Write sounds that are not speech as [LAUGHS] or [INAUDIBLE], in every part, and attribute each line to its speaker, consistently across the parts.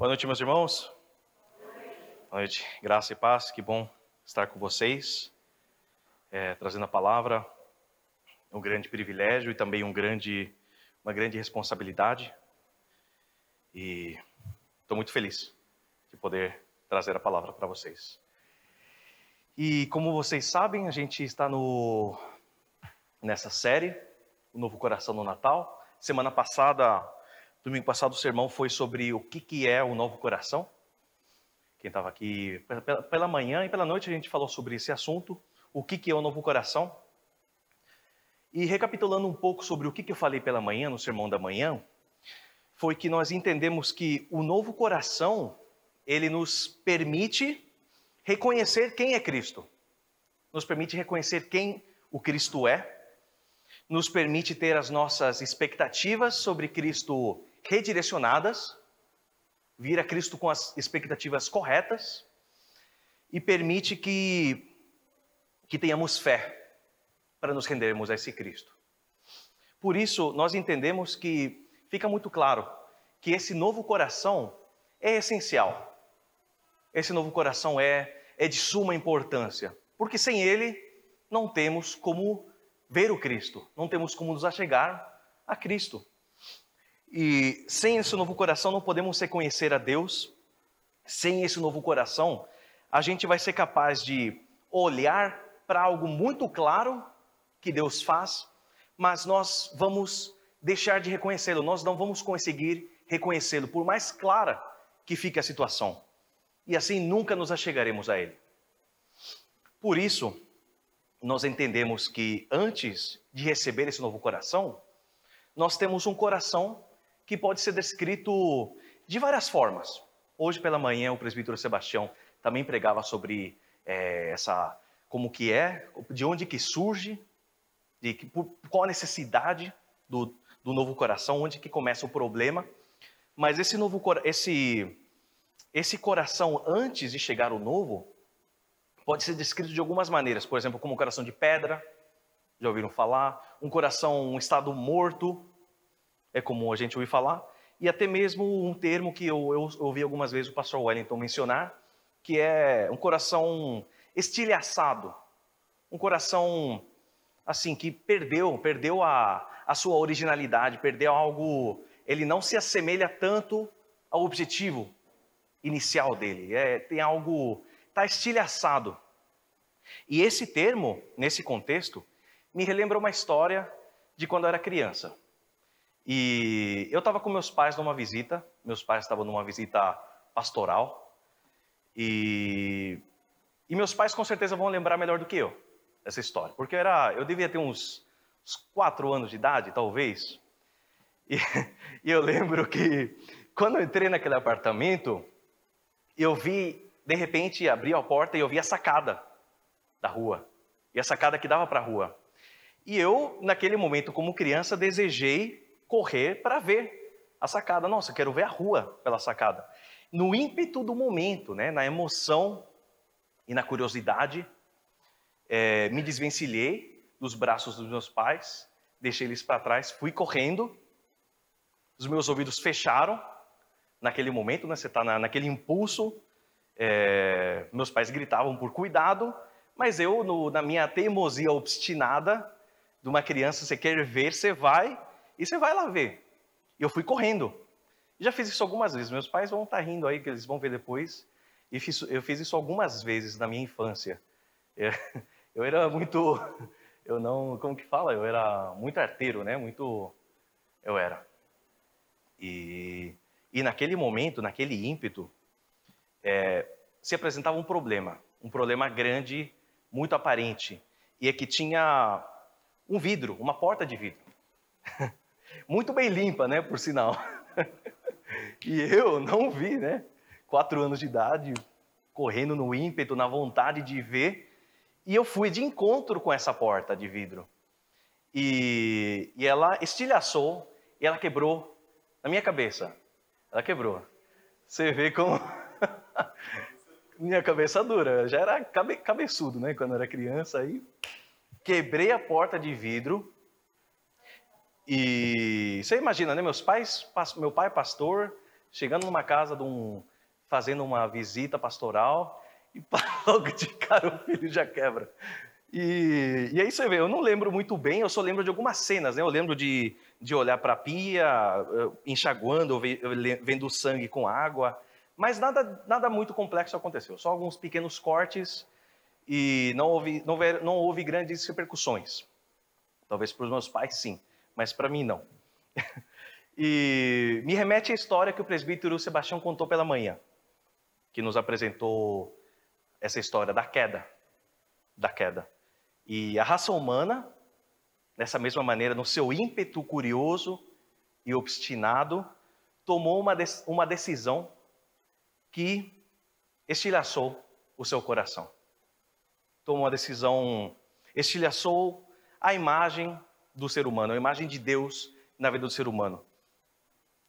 Speaker 1: Boa noite, meus irmãos. Boa noite. Graça e paz, que bom estar com vocês, é, trazendo a palavra. É um grande privilégio e também um grande, uma grande responsabilidade. E estou muito feliz de poder trazer a palavra para vocês. E como vocês sabem, a gente está no, nessa série, O Novo Coração no Natal. Semana passada Domingo passado o sermão foi sobre o que, que é o novo coração. Quem estava aqui pela, pela, manhã e pela noite a gente falou sobre esse assunto, o que, que é o novo coração. E recapitulando um pouco sobre o que, que eu falei pela manhã, no sermão da manhã, foi que nós entendemos que o novo coração, ele nos permite reconhecer quem é Cristo. Nos permite reconhecer quem o Cristo é, nos permite ter as nossas expectativas sobre Cristo redirecionadas, vir a Cristo com as expectativas corretas e permite que, que tenhamos fé para nos rendermos a esse Cristo. Por isso, nós entendemos que fica muito claro que esse novo coração é essencial. Esse novo coração é, é de suma importância, porque sem ele não temos como ver o Cristo, não temos como nos achegar a Cristo. E sem esse novo coração não podemos reconhecer a Deus. Sem esse novo coração, a gente vai ser capaz de olhar para algo muito claro que Deus faz, mas nós vamos deixar de reconhecê-lo, nós não vamos conseguir reconhecê-lo, por mais clara que fique a situação. E assim nunca nos achegaremos a Ele. Por isso, nós entendemos que antes de receber esse novo coração, nós temos um coração que pode ser descrito de várias formas. Hoje pela manhã o presbítero Sebastião também pregava sobre é, essa como que é, de onde que surge, de que, por, qual a necessidade do, do novo coração, onde que começa o problema. Mas esse novo esse esse coração antes de chegar o novo pode ser descrito de algumas maneiras, por exemplo, como um coração de pedra, já ouviram falar, um coração um estado morto, é comum a gente ouvir falar, e até mesmo um termo que eu, eu ouvi algumas vezes o pastor Wellington mencionar, que é um coração estilhaçado, um coração assim que perdeu, perdeu a, a sua originalidade, perdeu algo, ele não se assemelha tanto ao objetivo inicial dele, é, tem algo, está estilhaçado. E esse termo, nesse contexto, me relembra uma história de quando eu era criança. E eu estava com meus pais numa visita, meus pais estavam numa visita pastoral, e, e meus pais com certeza vão lembrar melhor do que eu essa história, porque eu, era, eu devia ter uns, uns quatro anos de idade, talvez, e, [LAUGHS] e eu lembro que quando eu entrei naquele apartamento, eu vi, de repente, abri a porta e eu vi a sacada da rua, e a sacada que dava para a rua. E eu, naquele momento, como criança, desejei correr para ver a sacada. Nossa, quero ver a rua pela sacada. No ímpeto do momento, né, na emoção e na curiosidade, é, me desvencilhei dos braços dos meus pais, deixei eles para trás, fui correndo, os meus ouvidos fecharam naquele momento, né, você está na, naquele impulso, é, meus pais gritavam por cuidado, mas eu, no, na minha teimosia obstinada de uma criança, você quer ver, você vai, e você vai lá ver. E eu fui correndo. Já fiz isso algumas vezes. Meus pais vão estar tá rindo aí, que eles vão ver depois. E fiz, eu fiz isso algumas vezes na minha infância. Eu, [LAUGHS] eu era muito. Eu não. Como que fala? Eu era muito arteiro, né? Muito. Eu era. E, e naquele momento, naquele ímpeto, é, se apresentava um problema. Um problema grande, muito aparente. E é que tinha um vidro, uma porta de vidro. [LAUGHS] Muito bem limpa, né, por sinal. [LAUGHS] e eu não vi, né? Quatro anos de idade, correndo no ímpeto, na vontade de ver. E eu fui de encontro com essa porta de vidro. E, e ela estilhaçou e ela quebrou na minha cabeça. Ela quebrou. Você vê como. [LAUGHS] minha cabeça dura. Eu já era cabe, cabeçudo, né? Quando eu era criança. Aí quebrei a porta de vidro e você imagina, né? Meus pais, meu pai é pastor, chegando numa casa de um, fazendo uma visita pastoral e [LAUGHS] logo de cara o filho já quebra. E, e aí você vê, eu não lembro muito bem, eu só lembro de algumas cenas, né? Eu lembro de, de olhar para a pia, enxaguando, vendo sangue com água, mas nada, nada muito complexo aconteceu, só alguns pequenos cortes e não houve, não, houve, não houve grandes repercussões. Talvez para os meus pais sim, mas para mim não. [LAUGHS] e me remete à história que o presbítero Sebastião contou pela manhã, que nos apresentou essa história da queda, da queda. E a raça humana, dessa mesma maneira, no seu ímpeto curioso e obstinado, tomou uma, uma decisão que estilhaçou o seu coração. Tomou uma decisão, estilhaçou a imagem do ser humano, a imagem de Deus na vida do ser humano,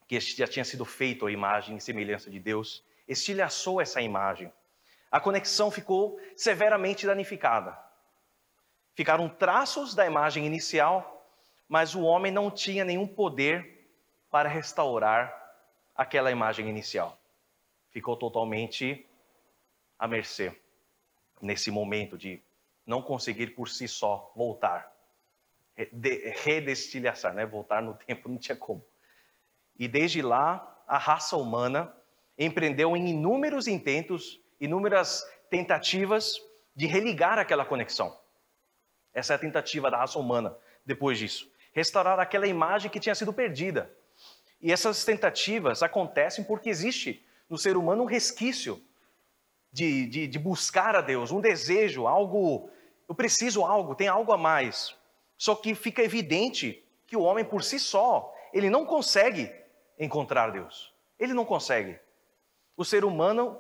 Speaker 1: que já tinha sido feito a imagem e semelhança de Deus, estilhaçou essa imagem. A conexão ficou severamente danificada. Ficaram traços da imagem inicial, mas o homem não tinha nenhum poder para restaurar aquela imagem inicial. Ficou totalmente à mercê nesse momento de não conseguir por si só voltar, redestilhaçar, né? voltar no tempo não tinha como. E desde lá, a raça humana empreendeu em inúmeros intentos, inúmeras tentativas de religar aquela conexão. Essa é a tentativa da raça humana depois disso. Restaurar aquela imagem que tinha sido perdida. E essas tentativas acontecem porque existe no ser humano um resquício de, de, de buscar a Deus, um desejo, algo. Eu preciso algo, tem algo a mais. Só que fica evidente que o homem por si só, ele não consegue encontrar Deus. Ele não consegue. O ser humano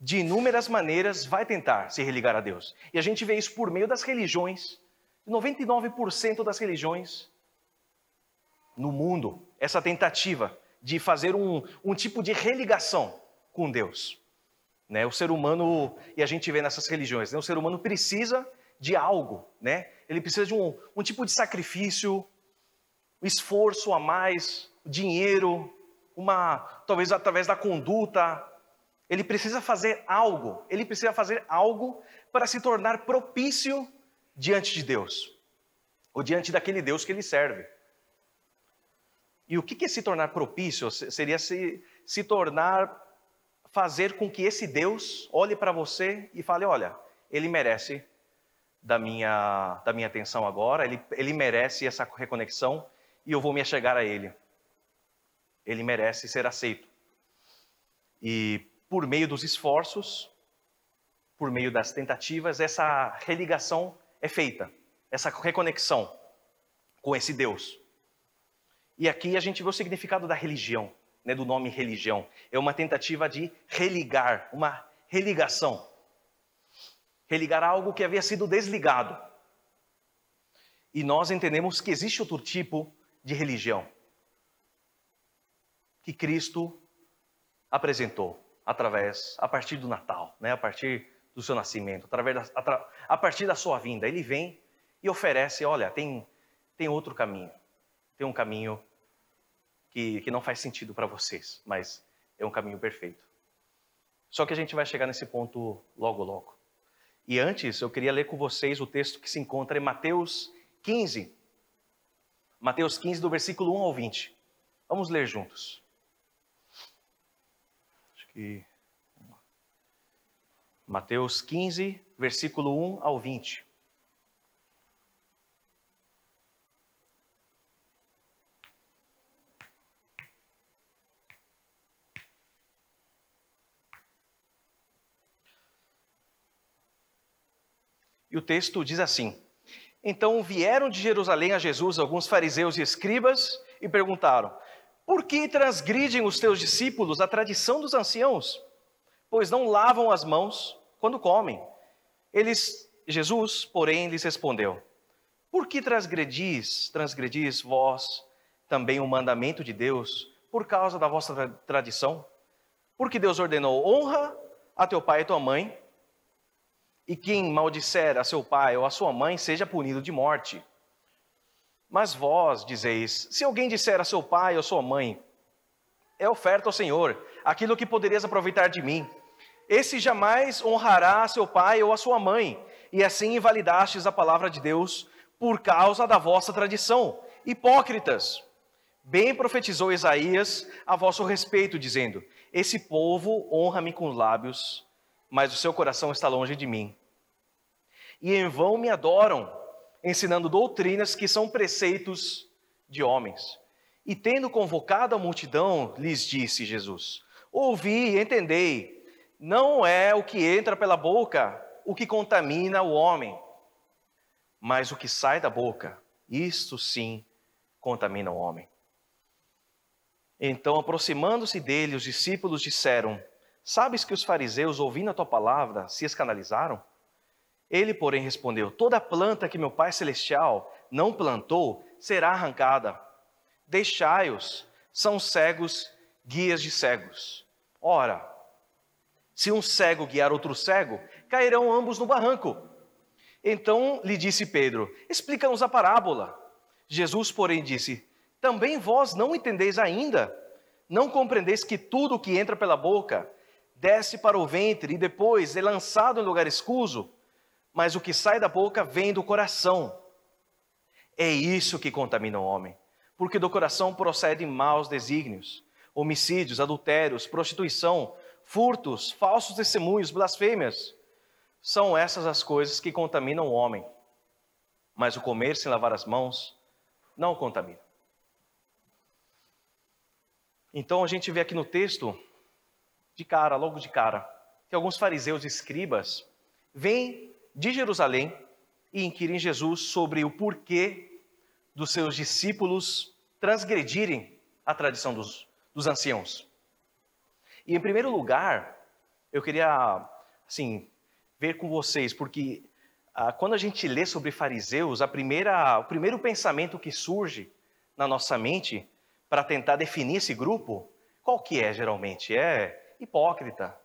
Speaker 1: de inúmeras maneiras, vai tentar se religar a Deus. E a gente vê isso por meio das religiões. 99% das religiões no mundo, essa tentativa de fazer um, um tipo de religação com Deus. Né? O ser humano, e a gente vê nessas religiões, né? o ser humano precisa de algo, né? Ele precisa de um, um tipo de sacrifício, esforço a mais, dinheiro, uma talvez através da conduta, ele precisa fazer algo, ele precisa fazer algo para se tornar propício diante de Deus, ou diante daquele Deus que ele serve. E o que é se tornar propício? Seria se, se tornar, fazer com que esse Deus olhe para você e fale: olha, ele merece da minha, da minha atenção agora, ele, ele merece essa reconexão e eu vou me achegar a ele. Ele merece ser aceito. E por meio dos esforços, por meio das tentativas, essa religação é feita, essa reconexão com esse Deus. E aqui a gente vê o significado da religião, né, do nome religião. É uma tentativa de religar, uma religação. Religar algo que havia sido desligado. E nós entendemos que existe outro tipo de religião que Cristo apresentou através, a partir do Natal, né? a partir do seu nascimento, através da, atra, a partir da sua vinda. Ele vem e oferece: olha, tem, tem outro caminho. Tem um caminho que, que não faz sentido para vocês, mas é um caminho perfeito. Só que a gente vai chegar nesse ponto logo, logo. E antes, eu queria ler com vocês o texto que se encontra em Mateus 15. Mateus 15, do versículo 1 ao 20. Vamos ler juntos que. Mateus 15, versículo 1 ao 20. E o texto diz assim: Então vieram de Jerusalém a Jesus alguns fariseus e escribas e perguntaram: por que transgridem os teus discípulos a tradição dos anciãos? Pois não lavam as mãos quando comem. Eles, Jesus, porém, lhes respondeu: Por que transgredis, transgredis vós também o mandamento de Deus por causa da vossa tra tradição? Porque Deus ordenou: honra a teu pai e tua mãe, e quem maldisser a seu pai ou a sua mãe seja punido de morte. Mas vós dizeis: se alguém disser a seu pai ou sua mãe, é oferta ao Senhor, aquilo que poderias aproveitar de mim. Esse jamais honrará seu pai ou a sua mãe, e assim invalidastes a palavra de Deus por causa da vossa tradição. Hipócritas! Bem profetizou Isaías a vosso respeito, dizendo: Esse povo honra-me com os lábios, mas o seu coração está longe de mim. E em vão me adoram, ensinando doutrinas que são preceitos de homens. E tendo convocado a multidão, lhes disse Jesus: Ouvi e entendei, não é o que entra pela boca o que contamina o homem, mas o que sai da boca, isto sim contamina o homem. Então, aproximando-se dele, os discípulos disseram: Sabes que os fariseus, ouvindo a tua palavra, se escandalizaram? Ele, porém, respondeu: Toda planta que meu Pai Celestial não plantou será arrancada. Deixai-os, são cegos, guias de cegos. Ora, se um cego guiar outro cego, cairão ambos no barranco. Então lhe disse Pedro: Explica-nos a parábola. Jesus, porém, disse: Também vós não entendeis ainda? Não compreendeis que tudo o que entra pela boca desce para o ventre e depois é lançado em lugar escuso? Mas o que sai da boca vem do coração. É isso que contamina o homem, porque do coração procedem maus desígnios, homicídios, adultérios, prostituição, furtos, falsos testemunhos, blasfêmias. São essas as coisas que contaminam o homem. Mas o comer sem lavar as mãos não o contamina. Então a gente vê aqui no texto, de cara, logo de cara, que alguns fariseus e escribas vêm de Jerusalém e inquirem Jesus sobre o porquê dos seus discípulos transgredirem a tradição dos, dos anciãos. E em primeiro lugar, eu queria, assim, ver com vocês, porque ah, quando a gente lê sobre fariseus, a primeira, o primeiro pensamento que surge na nossa mente para tentar definir esse grupo, qual que é geralmente? É hipócrita,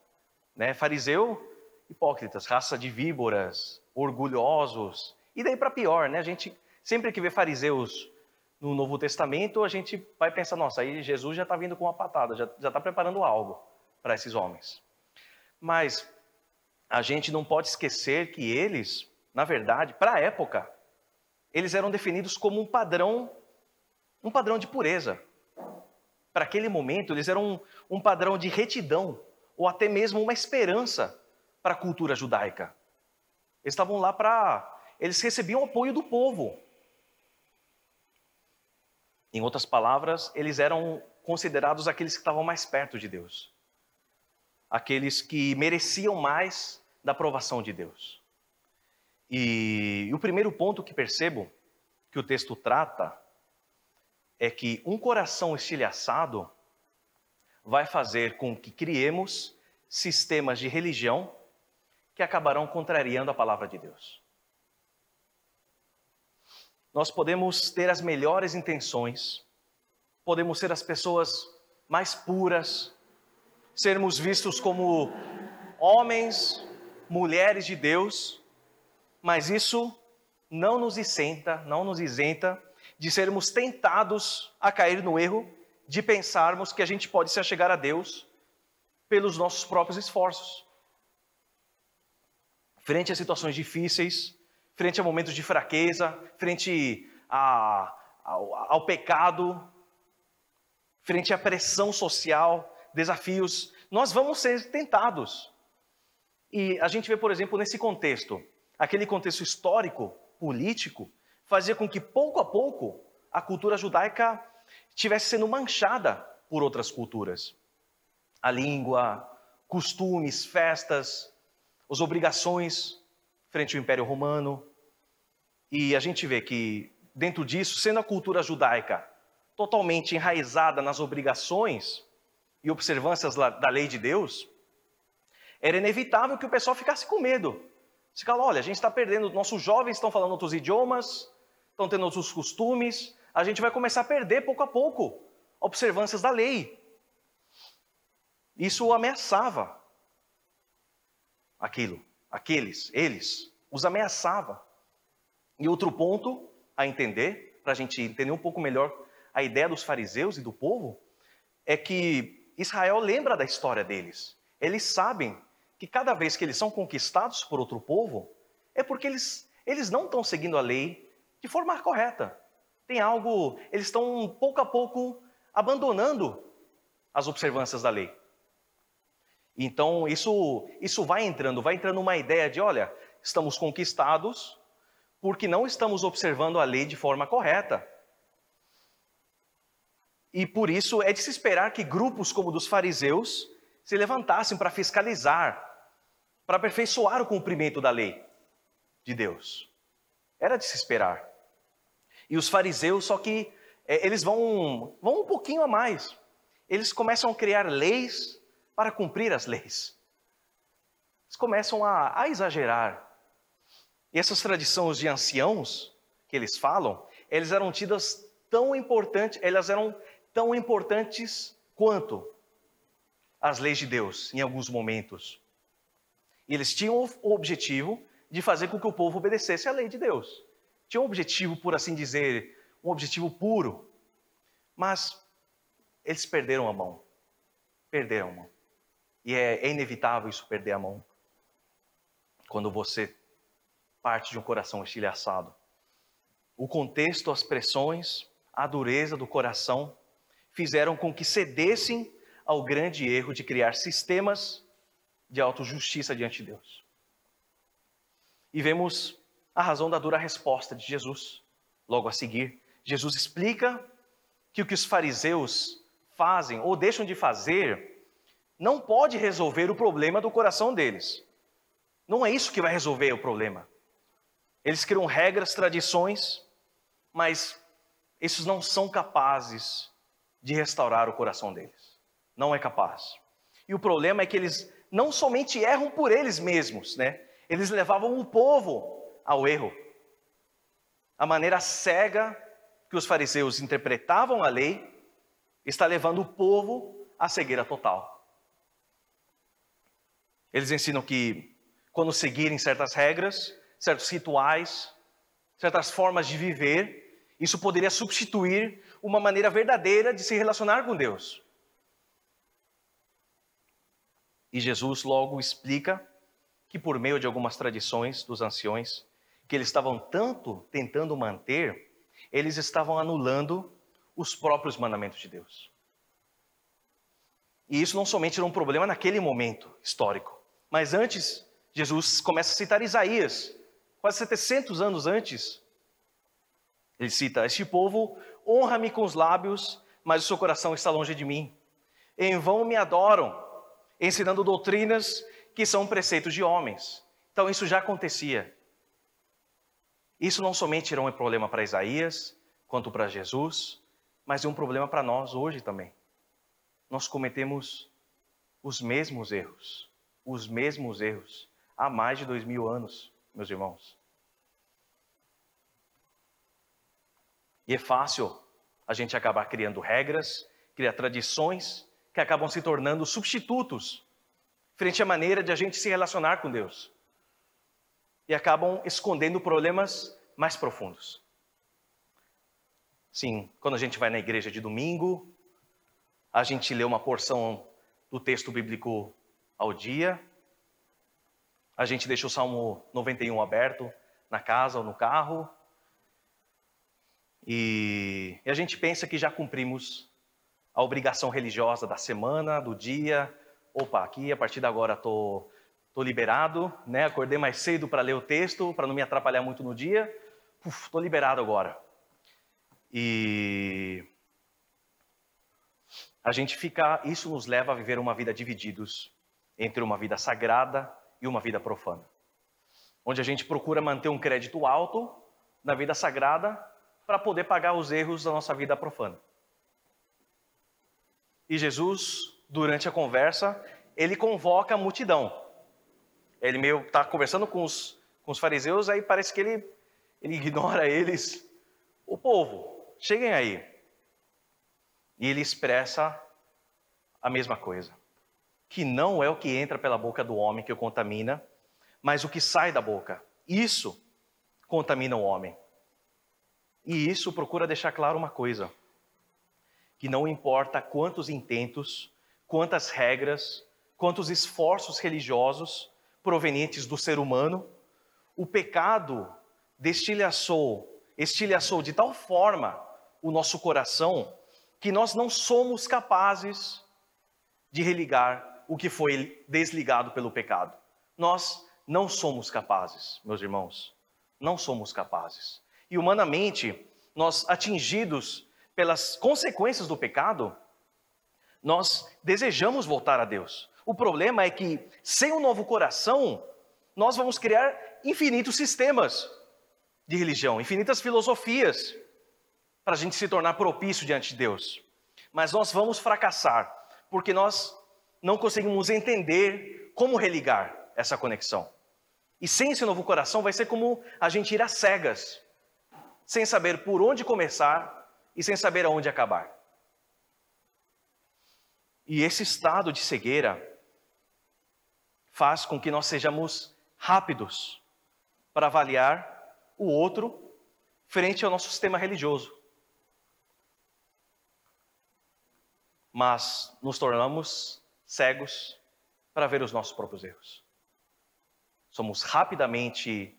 Speaker 1: né? Fariseu, hipócritas, raça de víboras, orgulhosos. E daí para pior, né? A gente sempre que vê fariseus no Novo Testamento, a gente vai pensar, nossa, aí Jesus já está vindo com uma patada, já está preparando algo para esses homens. Mas a gente não pode esquecer que eles, na verdade, para a época, eles eram definidos como um padrão, um padrão de pureza. Para aquele momento, eles eram um, um padrão de retidão, ou até mesmo uma esperança para a cultura judaica. Eles estavam lá para. Eles recebiam apoio do povo. Em outras palavras, eles eram considerados aqueles que estavam mais perto de Deus aqueles que mereciam mais da aprovação de Deus. E, e o primeiro ponto que percebo que o texto trata é que um coração estilhaçado vai fazer com que criemos sistemas de religião que acabarão contrariando a palavra de Deus. Nós podemos ter as melhores intenções, podemos ser as pessoas mais puras, sermos vistos como homens, mulheres de Deus, mas isso não nos isenta, não nos isenta de sermos tentados a cair no erro de pensarmos que a gente pode se achegar a Deus pelos nossos próprios esforços. Frente a situações difíceis, frente a momentos de fraqueza, frente a, ao, ao pecado, frente à pressão social, desafios, nós vamos ser tentados. E a gente vê, por exemplo, nesse contexto, aquele contexto histórico, político, fazia com que pouco a pouco a cultura judaica estivesse sendo manchada por outras culturas. A língua, costumes, festas, as obrigações frente ao Império Romano. E a gente vê que dentro disso, sendo a cultura judaica totalmente enraizada nas obrigações, e observâncias da lei de Deus, era inevitável que o pessoal ficasse com medo. Se fala, olha, a gente está perdendo, nossos jovens estão falando outros idiomas, estão tendo outros costumes, a gente vai começar a perder pouco a pouco observâncias da lei. Isso ameaçava aquilo, aqueles, eles, os ameaçava. E outro ponto a entender, para a gente entender um pouco melhor a ideia dos fariseus e do povo, é que Israel lembra da história deles. Eles sabem que cada vez que eles são conquistados por outro povo, é porque eles, eles não estão seguindo a lei de forma correta. Tem algo, eles estão pouco a pouco abandonando as observâncias da lei. Então, isso, isso vai entrando, vai entrando uma ideia de, olha, estamos conquistados porque não estamos observando a lei de forma correta. E por isso é de se esperar que grupos como dos fariseus se levantassem para fiscalizar, para aperfeiçoar o cumprimento da lei de Deus. Era de se esperar. E os fariseus, só que é, eles vão, vão um pouquinho a mais. Eles começam a criar leis para cumprir as leis. Eles começam a, a exagerar. E essas tradições de anciãos que eles falam, eles eram tidas tão importantes, elas eram tão importantes quanto as leis de Deus em alguns momentos. E eles tinham o objetivo de fazer com que o povo obedecesse à lei de Deus. Tinha um objetivo, por assim dizer, um objetivo puro. Mas eles perderam a mão. Perderam a mão. E é, inevitável isso perder a mão. Quando você parte de um coração estilhaçado. O contexto, as pressões, a dureza do coração fizeram com que cedessem ao grande erro de criar sistemas de autojustiça diante de Deus. E vemos a razão da dura resposta de Jesus. Logo a seguir, Jesus explica que o que os fariseus fazem ou deixam de fazer não pode resolver o problema do coração deles. Não é isso que vai resolver o problema. Eles criam regras, tradições, mas esses não são capazes de restaurar o coração deles. Não é capaz. E o problema é que eles não somente erram por eles mesmos, né? Eles levavam o povo ao erro. A maneira cega que os fariseus interpretavam a lei está levando o povo à cegueira total. Eles ensinam que quando seguirem certas regras, certos rituais, certas formas de viver, isso poderia substituir uma maneira verdadeira de se relacionar com Deus. E Jesus logo explica que por meio de algumas tradições dos anciões, que eles estavam tanto tentando manter, eles estavam anulando os próprios mandamentos de Deus. E isso não somente era um problema naquele momento histórico, mas antes, Jesus começa a citar Isaías, quase 700 anos antes. Ele cita: Este povo honra-me com os lábios, mas o seu coração está longe de mim. Em vão me adoram, ensinando doutrinas que são preceitos de homens. Então isso já acontecia. Isso não somente era um problema para Isaías, quanto para Jesus, mas é um problema para nós hoje também. Nós cometemos os mesmos erros os mesmos erros há mais de dois mil anos, meus irmãos. E é fácil a gente acabar criando regras, criar tradições que acabam se tornando substitutos frente à maneira de a gente se relacionar com Deus. E acabam escondendo problemas mais profundos. Sim, quando a gente vai na igreja de domingo, a gente lê uma porção do texto bíblico ao dia. A gente deixa o Salmo 91 aberto na casa ou no carro. E, e a gente pensa que já cumprimos a obrigação religiosa da semana, do dia. Opa, aqui a partir de agora estou tô, tô liberado, né? Acordei mais cedo para ler o texto, para não me atrapalhar muito no dia. Estou liberado agora. E a gente fica, isso nos leva a viver uma vida divididos entre uma vida sagrada e uma vida profana. Onde a gente procura manter um crédito alto na vida sagrada para poder pagar os erros da nossa vida profana. E Jesus, durante a conversa, ele convoca a multidão. Ele meio está conversando com os, com os fariseus, aí parece que ele, ele [LAUGHS] ignora eles. O povo, cheguem aí. E ele expressa a mesma coisa que não é o que entra pela boca do homem que o contamina, mas o que sai da boca. Isso contamina o homem. E isso procura deixar claro uma coisa: que não importa quantos intentos, quantas regras, quantos esforços religiosos provenientes do ser humano, o pecado destilhaçou, estilhaçou de tal forma o nosso coração que nós não somos capazes de religar o que foi desligado pelo pecado. Nós não somos capazes, meus irmãos, não somos capazes. E humanamente, nós atingidos pelas consequências do pecado, nós desejamos voltar a Deus. O problema é que, sem um novo coração, nós vamos criar infinitos sistemas de religião, infinitas filosofias, para a gente se tornar propício diante de Deus. Mas nós vamos fracassar, porque nós não conseguimos entender como religar essa conexão. E sem esse novo coração vai ser como a gente ir às cegas, sem saber por onde começar e sem saber aonde acabar. E esse estado de cegueira faz com que nós sejamos rápidos para avaliar o outro frente ao nosso sistema religioso. Mas nos tornamos cegos para ver os nossos próprios erros. Somos rapidamente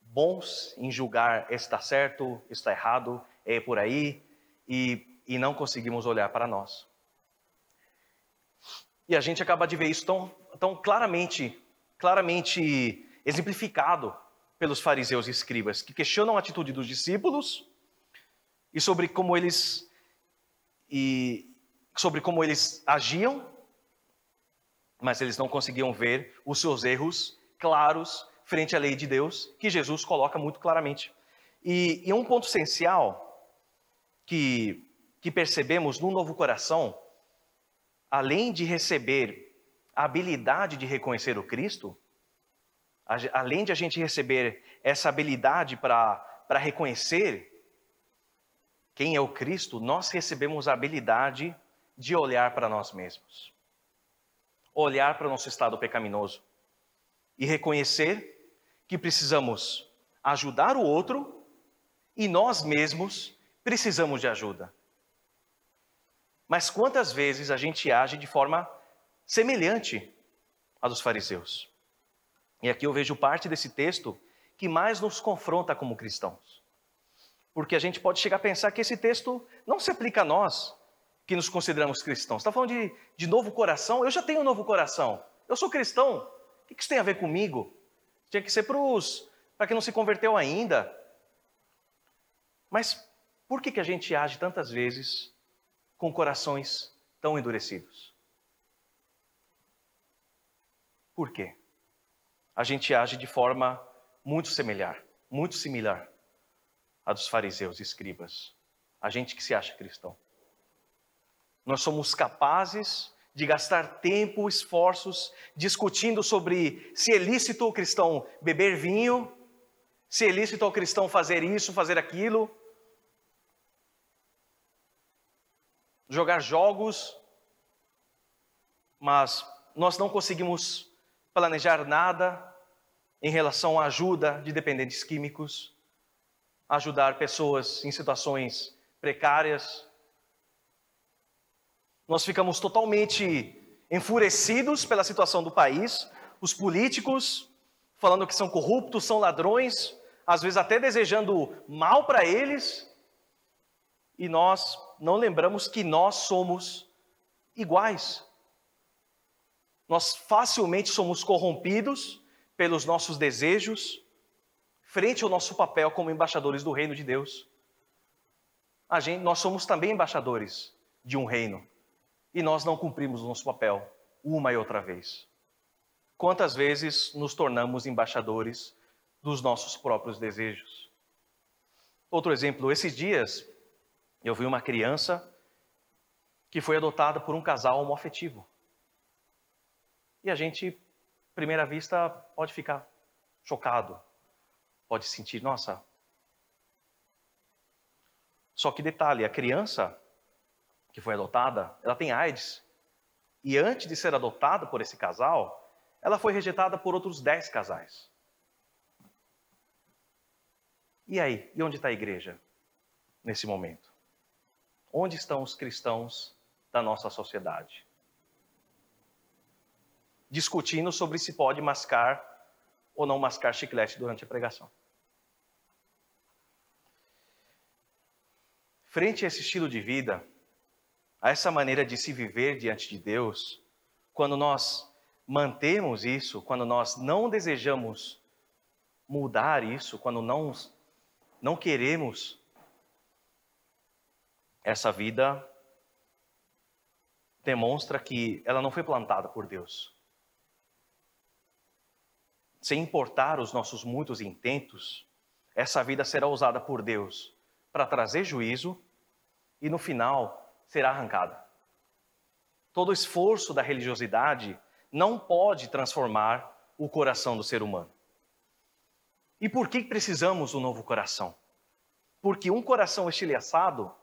Speaker 1: bons em julgar está certo, está errado, é por aí, e, e não conseguimos olhar para nós. E a gente acaba de ver isso tão, tão claramente, claramente exemplificado pelos fariseus e escribas, que questionam a atitude dos discípulos e sobre como eles e sobre como eles agiam, mas eles não conseguiam ver os seus erros claros frente à lei de Deus, que Jesus coloca muito claramente. E, e um ponto essencial que, que percebemos no novo coração, além de receber a habilidade de reconhecer o Cristo, além de a gente receber essa habilidade para reconhecer quem é o Cristo, nós recebemos a habilidade de olhar para nós mesmos, olhar para o nosso estado pecaminoso e reconhecer que precisamos ajudar o outro e nós mesmos precisamos de ajuda. Mas quantas vezes a gente age de forma semelhante à dos fariseus? E aqui eu vejo parte desse texto que mais nos confronta como cristãos. Porque a gente pode chegar a pensar que esse texto não se aplica a nós, que nos consideramos cristãos. Está falando de, de novo coração? Eu já tenho um novo coração. Eu sou cristão. O que isso tem a ver comigo? Tinha que ser para quem não se converteu ainda. Mas por que, que a gente age tantas vezes com corações tão endurecidos? Por quê? A gente age de forma muito similar, muito similar à dos fariseus e escribas. A gente que se acha cristão. Nós somos capazes de gastar tempo, esforços discutindo sobre se é lícito o cristão beber vinho, se é lícito ao cristão fazer isso, fazer aquilo. jogar jogos, mas nós não conseguimos planejar nada em relação à ajuda de dependentes químicos, ajudar pessoas em situações precárias. Nós ficamos totalmente enfurecidos pela situação do país, os políticos falando que são corruptos, são ladrões, às vezes até desejando mal para eles, e nós não lembramos que nós somos iguais. Nós facilmente somos corrompidos pelos nossos desejos frente ao nosso papel como embaixadores do reino de Deus. A gente, nós somos também embaixadores de um reino e nós não cumprimos o nosso papel uma e outra vez. Quantas vezes nos tornamos embaixadores dos nossos próprios desejos? Outro exemplo, esses dias eu vi uma criança que foi adotada por um casal homoafetivo. E a gente, à primeira vista, pode ficar chocado, pode sentir, nossa. Só que detalhe, a criança que foi adotada, ela tem AIDS. E antes de ser adotada por esse casal, ela foi rejeitada por outros dez casais. E aí? E onde está a igreja nesse momento? onde estão os cristãos da nossa sociedade? Discutindo sobre se pode mascar ou não mascar chiclete durante a pregação. Frente a esse estilo de vida, a essa maneira de se viver diante de Deus, quando nós mantemos isso, quando nós não desejamos mudar isso, quando não, não queremos essa vida, demonstra que ela não foi plantada por Deus. Sem importar os nossos muitos intentos, essa vida será usada por Deus para trazer juízo e no final será arrancada. Todo esforço da religiosidade não pode transformar o coração do ser humano. E por que precisamos do novo coração? Porque um coração estilhaçado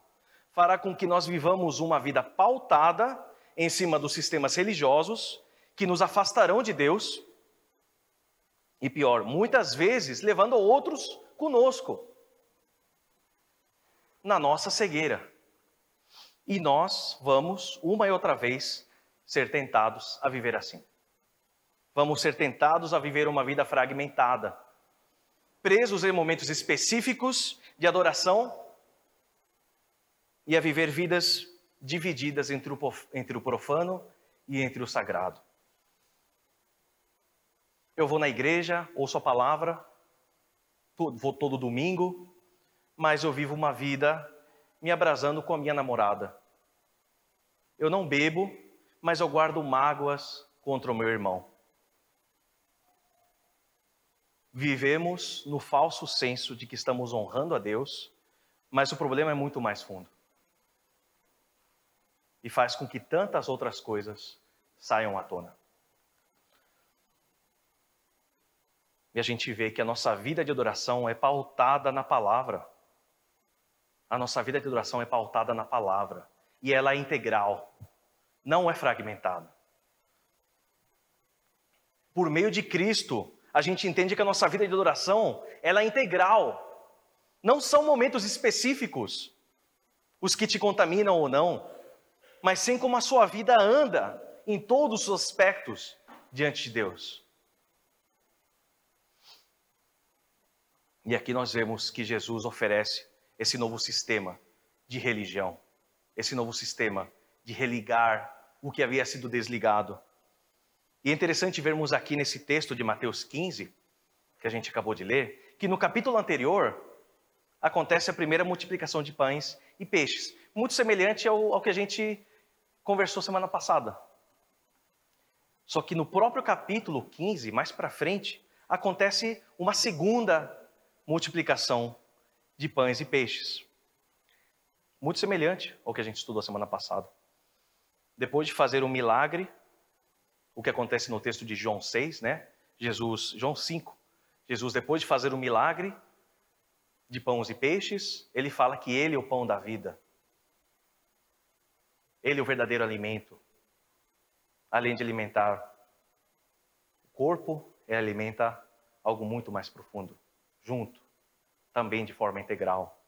Speaker 1: fará com que nós vivamos uma vida pautada em cima dos sistemas religiosos que nos afastarão de Deus. E pior, muitas vezes levando outros conosco na nossa cegueira. E nós vamos, uma e outra vez, ser tentados a viver assim. Vamos ser tentados a viver uma vida fragmentada, presos em momentos específicos de adoração e a viver vidas divididas entre o profano e entre o sagrado. Eu vou na igreja, ouço a palavra, vou todo domingo, mas eu vivo uma vida me abrasando com a minha namorada. Eu não bebo, mas eu guardo mágoas contra o meu irmão. Vivemos no falso senso de que estamos honrando a Deus, mas o problema é muito mais fundo. E faz com que tantas outras coisas saiam à tona. E a gente vê que a nossa vida de adoração é pautada na palavra. A nossa vida de adoração é pautada na palavra e ela é integral, não é fragmentada. Por meio de Cristo, a gente entende que a nossa vida de adoração ela é integral. Não são momentos específicos os que te contaminam ou não, mas sim como a sua vida anda em todos os aspectos diante de Deus. E aqui nós vemos que Jesus oferece esse novo sistema de religião, esse novo sistema de religar o que havia sido desligado. E é interessante vermos aqui nesse texto de Mateus 15, que a gente acabou de ler, que no capítulo anterior acontece a primeira multiplicação de pães e peixes, muito semelhante ao, ao que a gente conversou semana passada. Só que no próprio capítulo 15, mais para frente, acontece uma segunda multiplicação de pães e peixes. Muito semelhante ao que a gente estudou semana passada. Depois de fazer um milagre, o que acontece no texto de João 6, né? Jesus, João 5. Jesus, depois de fazer um milagre de pães e peixes, ele fala que ele é o pão da vida. Ele é o verdadeiro alimento. Além de alimentar o corpo, ele alimenta algo muito mais profundo, junto também de forma integral.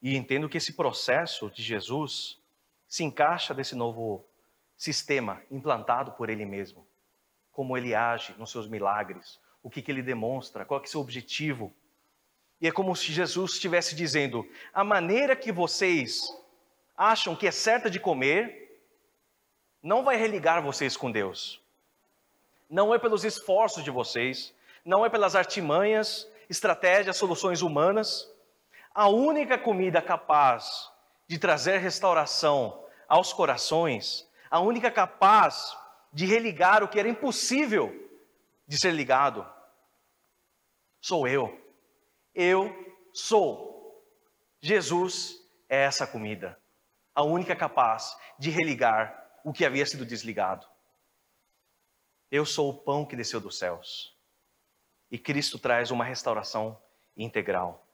Speaker 1: E entendo que esse processo de Jesus se encaixa desse novo sistema implantado por Ele mesmo. Como Ele age nos seus milagres, o que, que Ele demonstra, qual é o seu objetivo. E é como se Jesus estivesse dizendo: a maneira que vocês acham que é certa de comer, não vai religar vocês com Deus. Não é pelos esforços de vocês, não é pelas artimanhas estratégias, soluções humanas. A única comida capaz de trazer restauração aos corações, a única capaz de religar o que era impossível de ser ligado, sou eu. Eu sou. Jesus é essa comida, a única capaz de religar o que havia sido desligado. Eu sou o pão que desceu dos céus. E Cristo traz uma restauração integral.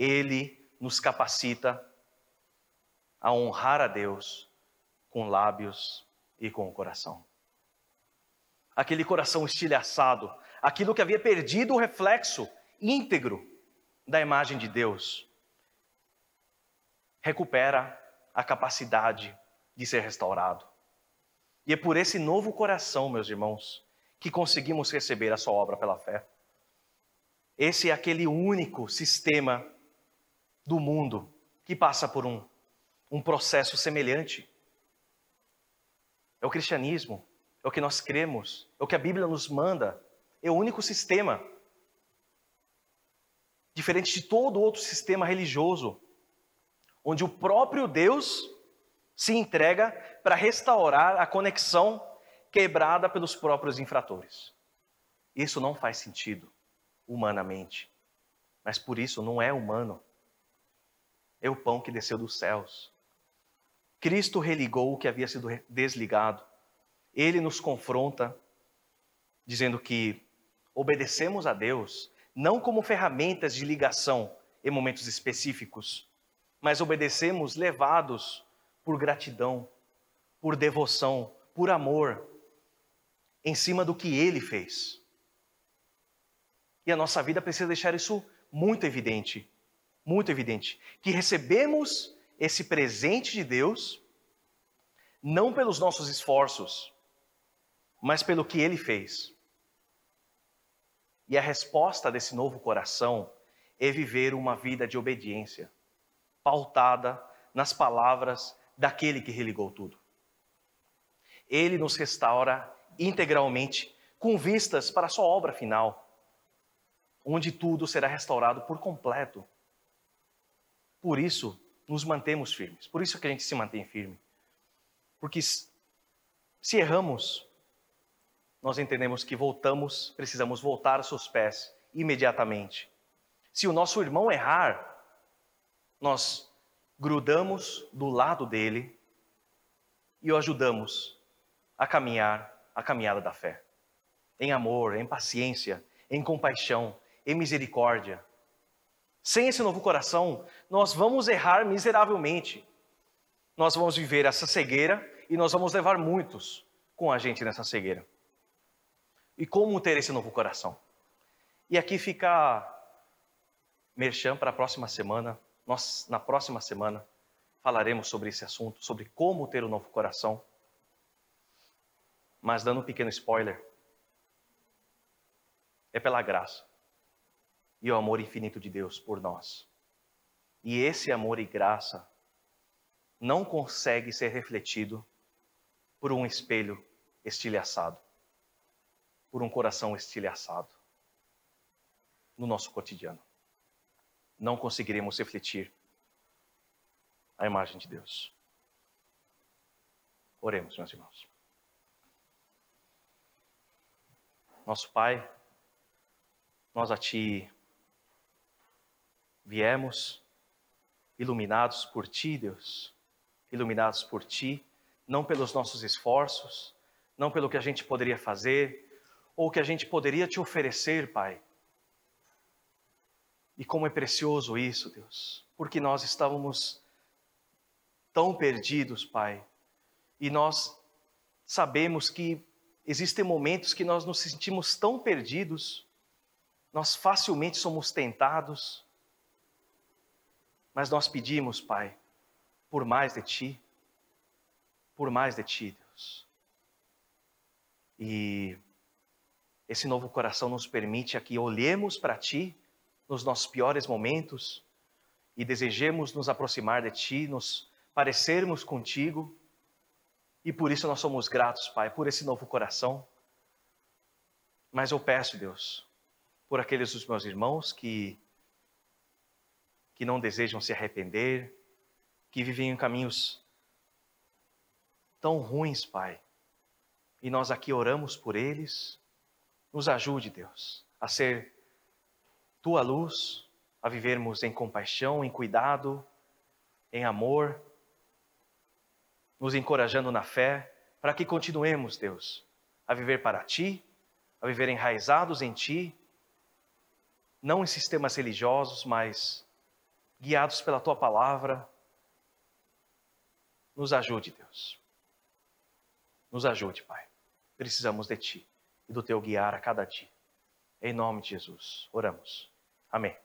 Speaker 1: Ele nos capacita a honrar a Deus com lábios e com o coração. Aquele coração estilhaçado, aquilo que havia perdido o reflexo íntegro da imagem de Deus, recupera a capacidade de ser restaurado. E é por esse novo coração, meus irmãos, que conseguimos receber a sua obra pela fé. Esse é aquele único sistema do mundo que passa por um, um processo semelhante. É o cristianismo, é o que nós cremos, é o que a Bíblia nos manda, é o único sistema. Diferente de todo outro sistema religioso, onde o próprio Deus se entrega para restaurar a conexão quebrada pelos próprios infratores. Isso não faz sentido humanamente, mas por isso não é humano. É o pão que desceu dos céus. Cristo religou o que havia sido desligado. Ele nos confronta, dizendo que obedecemos a Deus não como ferramentas de ligação em momentos específicos, mas obedecemos levados por gratidão, por devoção, por amor, em cima do que ele fez. E a nossa vida precisa deixar isso muito evidente, muito evidente, que recebemos esse presente de Deus não pelos nossos esforços, mas pelo que ele fez. E a resposta desse novo coração é viver uma vida de obediência, pautada nas palavras daquele que religou tudo. Ele nos restaura integralmente, com vistas para a sua obra final, onde tudo será restaurado por completo. Por isso, nos mantemos firmes. Por isso que a gente se mantém firme. Porque se erramos, nós entendemos que voltamos, precisamos voltar aos seus pés imediatamente. Se o nosso irmão errar, nós grudamos do lado dele e o ajudamos a caminhar a caminhada da fé. Em amor, em paciência, em compaixão, em misericórdia. Sem esse novo coração, nós vamos errar miseravelmente. Nós vamos viver essa cegueira e nós vamos levar muitos com a gente nessa cegueira. E como ter esse novo coração? E aqui fica merchan para a próxima semana. Nós, na próxima semana, falaremos sobre esse assunto, sobre como ter o um novo coração. Mas dando um pequeno spoiler, é pela graça e o amor infinito de Deus por nós. E esse amor e graça não consegue ser refletido por um espelho estilhaçado, por um coração estilhaçado no nosso cotidiano. Não conseguiremos refletir a imagem de Deus. Oremos, meus irmãos. Nosso Pai, nós a Ti viemos iluminados por Ti, Deus, iluminados por Ti, não pelos nossos esforços, não pelo que a gente poderia fazer, ou que a gente poderia te oferecer, Pai. E como é precioso isso, Deus, porque nós estávamos tão perdidos, Pai, e nós sabemos que Existem momentos que nós nos sentimos tão perdidos, nós facilmente somos tentados, mas nós pedimos, Pai, por mais de Ti, por mais de Ti, Deus. E esse novo coração nos permite aqui olhemos para Ti nos nossos piores momentos e desejemos nos aproximar de Ti, nos parecermos contigo e por isso nós somos gratos, Pai, por esse novo coração. Mas eu peço, Deus, por aqueles dos meus irmãos que que não desejam se arrepender, que vivem em caminhos tão ruins, Pai. E nós aqui oramos por eles. Nos ajude, Deus, a ser tua luz, a vivermos em compaixão, em cuidado, em amor nos encorajando na fé, para que continuemos, Deus, a viver para Ti, a viver enraizados em Ti, não em sistemas religiosos, mas guiados pela Tua palavra. Nos ajude, Deus. Nos ajude, Pai. Precisamos de Ti e do Teu guiar a cada dia. Em nome de Jesus, oramos. Amém.